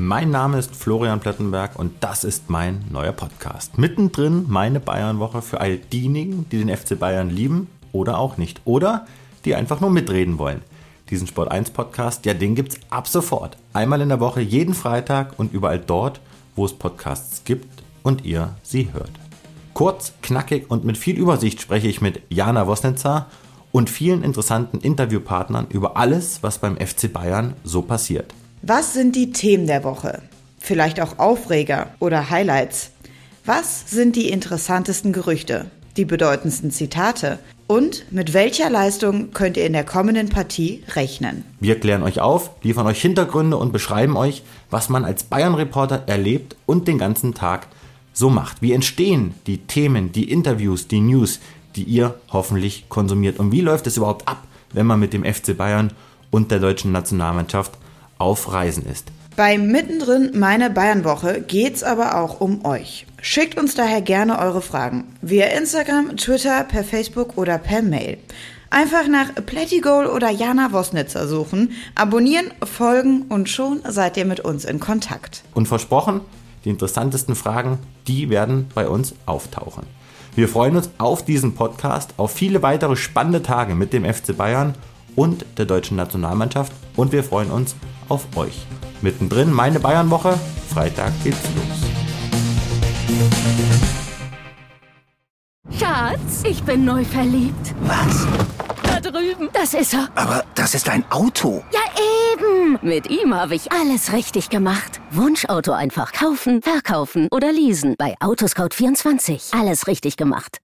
Mein Name ist Florian Plettenberg und das ist mein neuer Podcast. Mittendrin meine Bayernwoche für all diejenigen, die den FC Bayern lieben oder auch nicht. Oder die einfach nur mitreden wollen. Diesen Sport 1 Podcast, ja, den gibt's ab sofort. Einmal in der Woche, jeden Freitag und überall dort, wo es Podcasts gibt und ihr sie hört. Kurz, knackig und mit viel Übersicht spreche ich mit Jana Wosnitzer und vielen interessanten Interviewpartnern über alles, was beim FC Bayern so passiert. Was sind die Themen der Woche? Vielleicht auch Aufreger oder Highlights? Was sind die interessantesten Gerüchte? Die bedeutendsten Zitate? Und mit welcher Leistung könnt ihr in der kommenden Partie rechnen? Wir klären euch auf, liefern euch Hintergründe und beschreiben euch, was man als Bayern-Reporter erlebt und den ganzen Tag so macht. Wie entstehen die Themen, die Interviews, die News, die ihr hoffentlich konsumiert? Und wie läuft es überhaupt ab, wenn man mit dem FC Bayern und der deutschen Nationalmannschaft auf Reisen ist? Bei Mittendrin meine Bayernwoche geht's aber auch um euch. Schickt uns daher gerne eure Fragen via Instagram, Twitter, per Facebook oder per Mail. Einfach nach Plättigol oder Jana Wosnitzer suchen, abonnieren, folgen und schon seid ihr mit uns in Kontakt. Und versprochen, die interessantesten Fragen, die werden bei uns auftauchen. Wir freuen uns auf diesen Podcast, auf viele weitere spannende Tage mit dem FC Bayern und der deutschen Nationalmannschaft und wir freuen uns auf euch. Mittendrin meine Bayernwoche, Freitag geht's los. Schatz, ich bin neu verliebt. Was? Da drüben. Das ist er. Aber das ist ein Auto. Ja, eben. Mit ihm habe ich alles richtig gemacht. Wunschauto einfach kaufen, verkaufen oder leasen. Bei Autoscout24. Alles richtig gemacht.